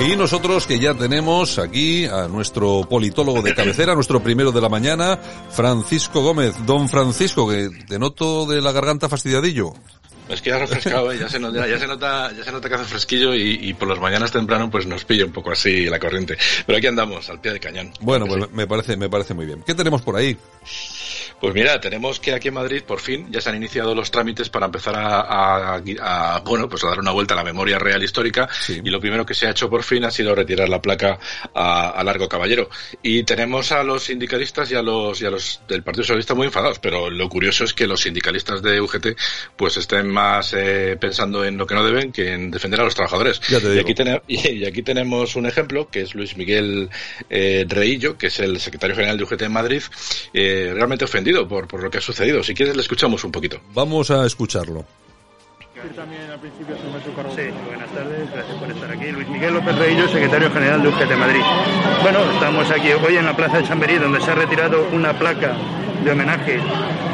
Y nosotros que ya tenemos aquí a nuestro politólogo de cabecera, nuestro primero de la mañana, Francisco Gómez. Don Francisco, que te noto de la garganta fastidiadillo. Es que ya refrescado, ya, se nota, ya, se nota, ya se nota que hace fresquillo y, por las mañanas temprano pues nos pilla un poco así la corriente. Pero aquí andamos, al pie de cañón. Bueno, pues me parece, me parece muy bien. ¿Qué tenemos por ahí? Pues mira, tenemos que aquí en Madrid por fin ya se han iniciado los trámites para empezar a, bueno, pues a dar una vuelta a la memoria real histórica y lo primero que se ha hecho por fin ha sido retirar la placa a, Largo Caballero. Y tenemos a los sindicalistas y a los y a los del Partido Socialista muy enfadados, pero lo curioso es que los sindicalistas de UGT pues estén más eh, pensando en lo que no deben que en defender a los trabajadores. Y, aquí y, aquí tenemos un ejemplo que es Luis Miguel eh, Reillo, que es el secretario general de UGT en Madrid, eh, realmente ofendido por, por lo que ha sucedido. Si quieres, le escuchamos un poquito. Vamos a escucharlo. Sí, buenas tardes, gracias por estar aquí. Luis Miguel López Reillo, secretario general de UGT Madrid. Bueno, estamos aquí hoy en la Plaza de Chamberí, donde se ha retirado una placa de homenaje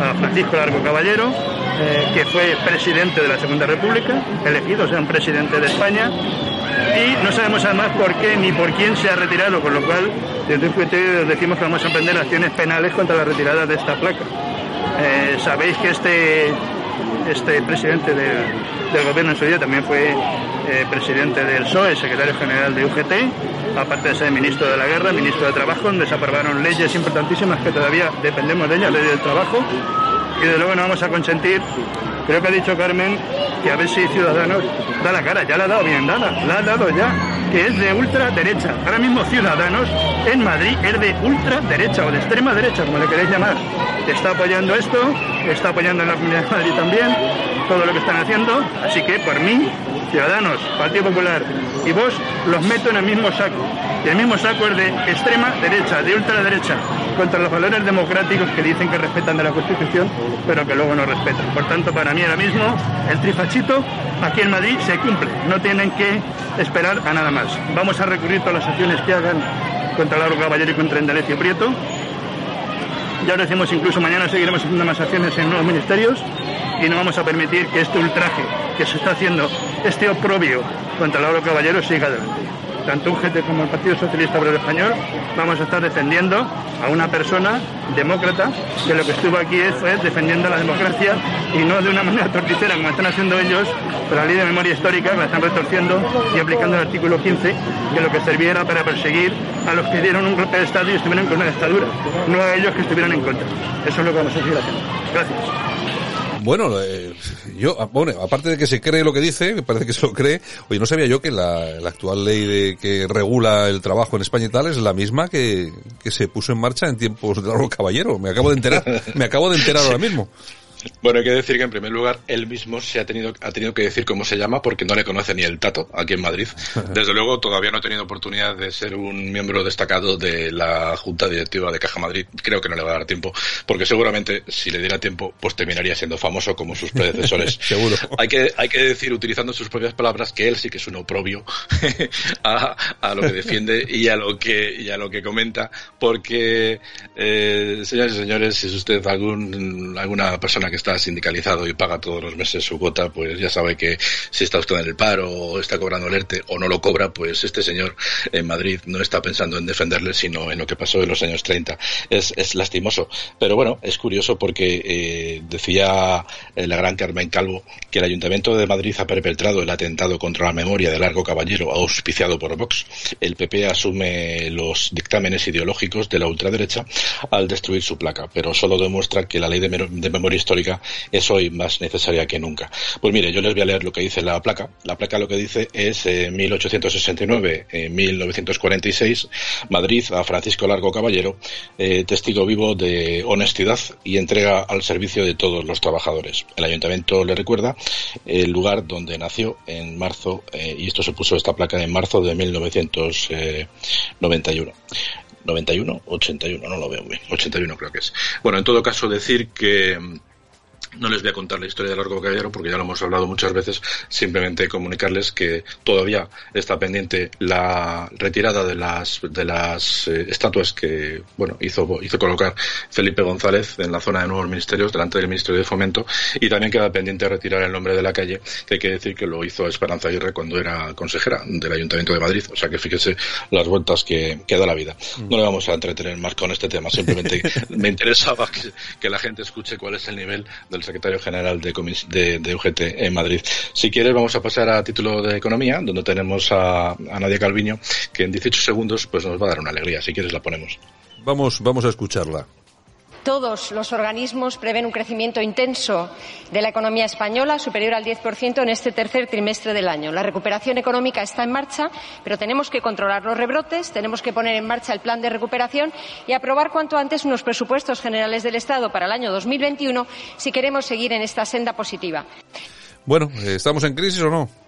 a Francisco Largo Caballero, eh, que fue presidente de la Segunda República, elegido, o sea, un presidente de España, y no sabemos además por qué ni por quién se ha retirado, con lo cual desde UGT decimos que vamos a emprender acciones penales contra la retirada de esta placa. Eh, sabéis que este, este presidente del gobierno en su día también fue eh, presidente del PSOE, secretario general de UGT, aparte de ser ministro de la guerra, ministro de trabajo, donde se aprobaron leyes importantísimas que todavía dependemos de ellas, ley del trabajo, y de luego no vamos a consentir, creo que ha dicho Carmen, que a ver si Ciudadanos da la cara, ya la ha dado bien dada, la ha dado ya, que es de ultraderecha. Ahora mismo Ciudadanos en Madrid es de ultraderecha o de extrema derecha, como le queréis llamar. Está apoyando esto, está apoyando en la Comunidad de Madrid también, todo lo que están haciendo, así que por mí, Ciudadanos, Partido Popular y vos los meto en el mismo saco. Y el mismo saco es de extrema derecha, de ultraderecha, contra los valores democráticos que dicen que respetan de la Constitución, pero que luego no respetan. Por tanto, para mí ahora mismo el trifachito aquí en Madrid se cumple. No tienen que esperar a nada más. Vamos a recurrir todas las acciones que hagan contra Lauro Caballero y contra Endalecio Prieto. Ya lo decimos, incluso mañana seguiremos haciendo más acciones en nuevos ministerios y no vamos a permitir que este ultraje que se está haciendo, este oprobio contra Lauro Caballero siga adelante tanto UGT como el Partido Socialista Obrero Español, vamos a estar defendiendo a una persona demócrata que lo que estuvo aquí fue defendiendo la democracia y no de una manera torticera como están haciendo ellos, pero la ley de memoria histórica la están retorciendo y aplicando el artículo 15, que lo que serviera para perseguir a los que dieron un golpe de Estado y estuvieron con una dictadura, no a ellos que estuvieran en contra. Eso es lo que vamos a seguir haciendo. Gracias. Bueno, eh, yo, ah, bueno, aparte de que se cree lo que dice, me parece que se lo cree, oye, no sabía yo que la, la, actual ley de que regula el trabajo en España y tal es la misma que, que se puso en marcha en tiempos de Largo Caballero. Me acabo de enterar, me acabo de enterar ahora mismo. Bueno, hay que decir que en primer lugar él mismo se ha tenido, ha tenido que decir cómo se llama porque no le conoce ni el tato aquí en Madrid. Desde luego todavía no ha tenido oportunidad de ser un miembro destacado de la Junta Directiva de Caja Madrid. Creo que no le va a dar tiempo porque seguramente si le diera tiempo pues terminaría siendo famoso como sus predecesores. Seguro. Hay que, hay que decir, utilizando sus propias palabras, que él sí que es un oprobio a, a, lo que defiende y a lo que, y a lo que comenta porque, eh, señores y señores, si es usted algún, alguna persona que que está sindicalizado y paga todos los meses su cuota, pues ya sabe que si está usted en el paro o está cobrando el ERTE o no lo cobra, pues este señor en Madrid no está pensando en defenderle, sino en lo que pasó en los años 30. Es, es lastimoso. Pero bueno, es curioso porque eh, decía eh, la gran Carmen Calvo que el Ayuntamiento de Madrid ha perpetrado el atentado contra la memoria de Largo Caballero auspiciado por Vox. El PP asume los dictámenes ideológicos de la ultraderecha al destruir su placa, pero solo demuestra que la ley de, de memoria histórica es hoy más necesaria que nunca. Pues mire, yo les voy a leer lo que dice la placa. La placa lo que dice es eh, 1869, eh, 1946, Madrid a Francisco Largo Caballero, eh, testigo vivo de honestidad y entrega al servicio de todos los trabajadores. El ayuntamiento le recuerda el lugar donde nació en marzo, eh, y esto se puso esta placa en marzo de 1991. 91, 81, no lo veo bien, 81 creo que es. Bueno, en todo caso decir que No les voy a contar la historia del Largo Caballero porque ya lo hemos hablado muchas veces. Simplemente comunicarles que todavía está pendiente la retirada de las de las eh, estatuas que bueno hizo hizo colocar Felipe González en la zona de nuevos ministerios delante del Ministerio de Fomento y también queda pendiente retirar el nombre de la calle que hay que decir que lo hizo Esperanza Aguirre cuando era consejera del Ayuntamiento de Madrid. O sea que fíjese las vueltas que, que da la vida. No le vamos a entretener más con este tema. Simplemente me interesaba que, que la gente escuche cuál es el nivel del secretario general de, UGT en Madrid. Si quieres, vamos a pasar a título de economía, donde tenemos a, a Nadia Calviño, que en 18 segundos pues nos va a dar una alegría. Si quieres, la ponemos. Vamos, vamos a escucharla. Todos los organismos prevén un crecimiento intenso de la economía española, superior al 10% en este tercer trimestre del año. La recuperación económica está en marcha, pero tenemos que controlar los rebrotes, tenemos que poner en marcha el plan de recuperación y aprobar cuanto antes unos presupuestos generales del Estado para el año 2021 si queremos seguir en esta senda positiva. Bueno, ¿estamos en crisis o no?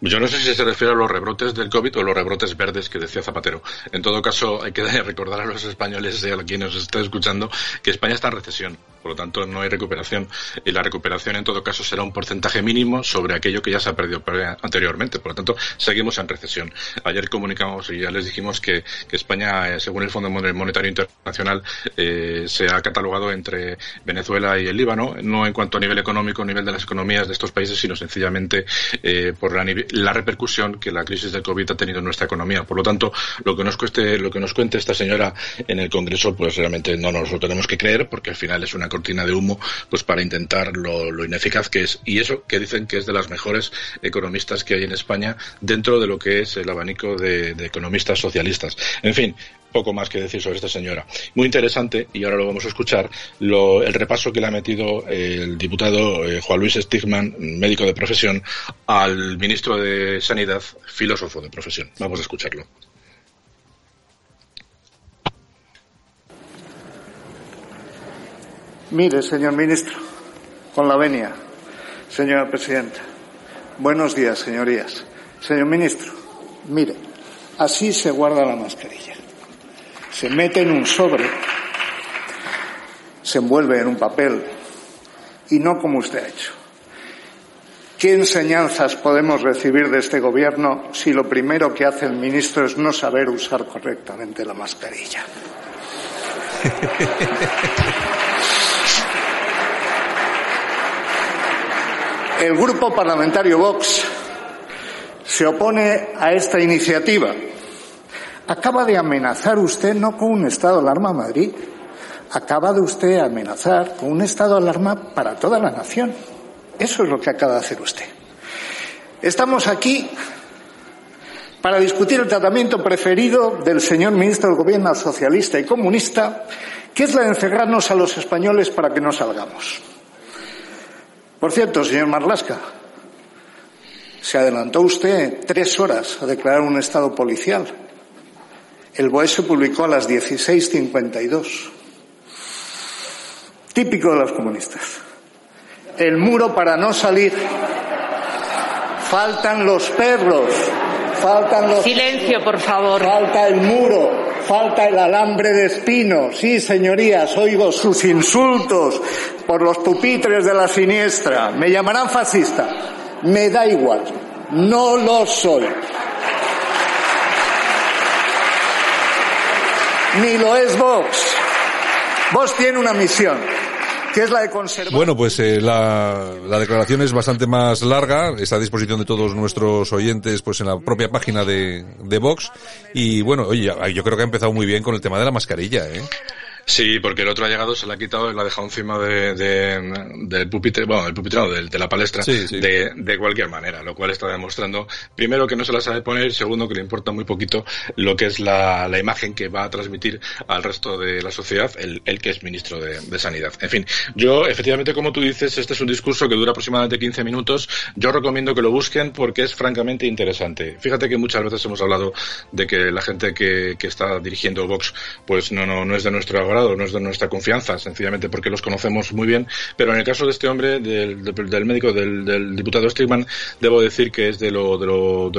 Yo no sé si se refiere a los rebrotes del COVID o los rebrotes verdes que decía Zapatero. En todo caso, hay que recordar a los españoles y a quien nos está escuchando que España está en recesión. Por lo tanto, no hay recuperación. Y la recuperación, en todo caso, será un porcentaje mínimo sobre aquello que ya se ha perdido anteriormente. Por lo tanto, seguimos en recesión. Ayer comunicamos y ya les dijimos que, España, eh, según el Fondo Monetario Internacional, eh, se ha catalogado entre Venezuela y el Líbano, no en cuanto a nivel económico, nivel de las economías de estos países, sino sencillamente eh, por la, la, repercusión que la crisis del COVID ha tenido en nuestra economía. Por lo tanto, lo que nos cueste, lo que nos cuente esta señora en el Congreso, pues realmente no nos lo tenemos que creer, porque al final es una cortina de humo, pues para intentar lo, ineficaz que es. Y eso que dicen que es de las mejores economistas que hay en España dentro de lo que es el abanico de, economistas socialistas. En fin, poco más que decir sobre esta señora. Muy interesante, y ahora lo vamos a escuchar, el repaso que le ha metido el diputado eh, Juan Luis Stigman, médico de profesión, al ministro de Sanidad, filósofo de profesión. Vamos a escucharlo. Mire, señor ministro, con la venia, señora presidenta. Buenos días, señorías. Señor ministro, mire, así se guarda la mascarilla. Se mete en un sobre, se envuelve en un papel y no como usted ha hecho. ¿Qué enseñanzas podemos recibir de este gobierno si lo primero que hace el ministro es no saber usar correctamente la mascarilla? El Grupo Parlamentario Vox se opone a esta iniciativa. Acaba de amenazar usted no con un estado de alarma a Madrid, acaba de usted amenazar con un estado de alarma para toda la nación. Eso es lo que acaba de hacer usted. Estamos aquí para discutir el tratamiento preferido del señor ministro del Gobierno socialista y comunista, que es la de encerrarnos a los españoles para que no salgamos. Por cierto, señor Marlasca, se adelantó usted tres horas a declarar un estado policial. El BOE se publicó a las 16.52. Típico de los comunistas. El muro para no salir. Faltan los perros. Faltan los. Silencio, por favor. Falta el muro. Falta el alambre de espino. Sí, señorías, oigo sus insultos por los pupitres de la siniestra. Me llamarán fascista. Me da igual. No lo soy. Ni lo es Vox. Vox tiene una misión que es la de conservar. Bueno, pues eh, la, la, declaración es bastante más larga, está a disposición de todos nuestros oyentes pues en la propia página de, de Vox. Y bueno, oye, yo creo que ha empezado muy bien con el tema de la mascarilla, ¿eh? Sí, porque el otro ha llegado, se la ha quitado y la ha dejado encima de, del pupitre, bueno, del pupitre no, de, la palestra, De, de cualquier manera, lo cual está demostrando, primero, que no se la sabe poner, segundo, que le importa muy poquito lo que es la, la imagen que va a transmitir al resto de la sociedad, el, el que es ministro de, de, Sanidad. En fin, yo, efectivamente, como tú dices, este es un discurso que dura aproximadamente 15 minutos. Yo recomiendo que lo busquen porque es francamente interesante. Fíjate que muchas veces hemos hablado de que la gente que, que está dirigiendo Vox, pues no, no, no es de nuestro agrado no es de nuestra confianza, sencillamente porque los conocemos muy bien, pero en el caso de este hombre, del, médico, del, diputado Stigman, debo decir que es de lo,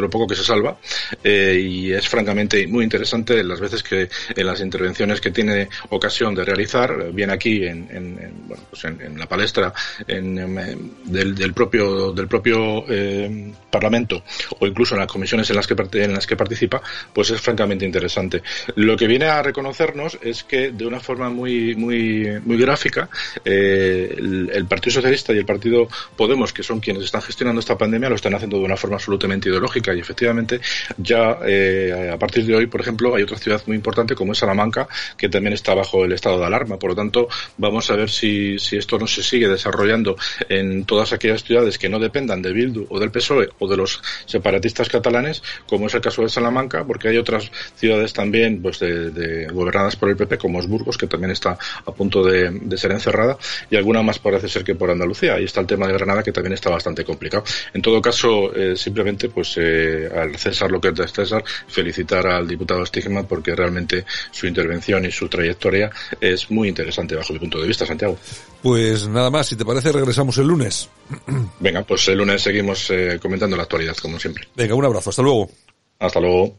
poco que se salva eh, y es francamente muy interesante las veces que en las intervenciones que tiene ocasión de realizar, bien aquí en, en, bueno, pues en, la palestra del propio eh, Parlamento o incluso en las comisiones en las que, en las que participa, pues es francamente interesante. Lo que viene a reconocernos es que de una forma muy, muy, muy gráfica, eh, el, Partido Socialista y el Partido Podemos, que son quienes están gestionando esta pandemia, lo están haciendo de una forma absolutamente ideológica y efectivamente ya eh, a partir de hoy, por ejemplo, hay otra ciudad muy importante como es Salamanca, que también está bajo el estado de alarma. Por lo tanto, vamos a ver si, si esto no se sigue desarrollando en todas aquellas ciudades que no dependan de Bildu o del PSOE o de los separatistas catalanes, como es el caso de Salamanca, porque hay otras ciudades también pues de, gobernadas por el PP, como es Burgos, que también está a punto de, ser encerrada, y alguna más parece ser que por Andalucía. Ahí está el tema de Granada, que también está bastante complicado. En todo caso, eh, simplemente, pues eh, al César lo que es de César, felicitar al diputado Stigma porque realmente su intervención y su trayectoria es muy interesante bajo mi punto de vista, Santiago. Pues nada más, si te parece, regresamos el lunes. Venga, pues el lunes seguimos eh, comentando la actualidad, como siempre. Venga, un abrazo, hasta luego. Hasta luego.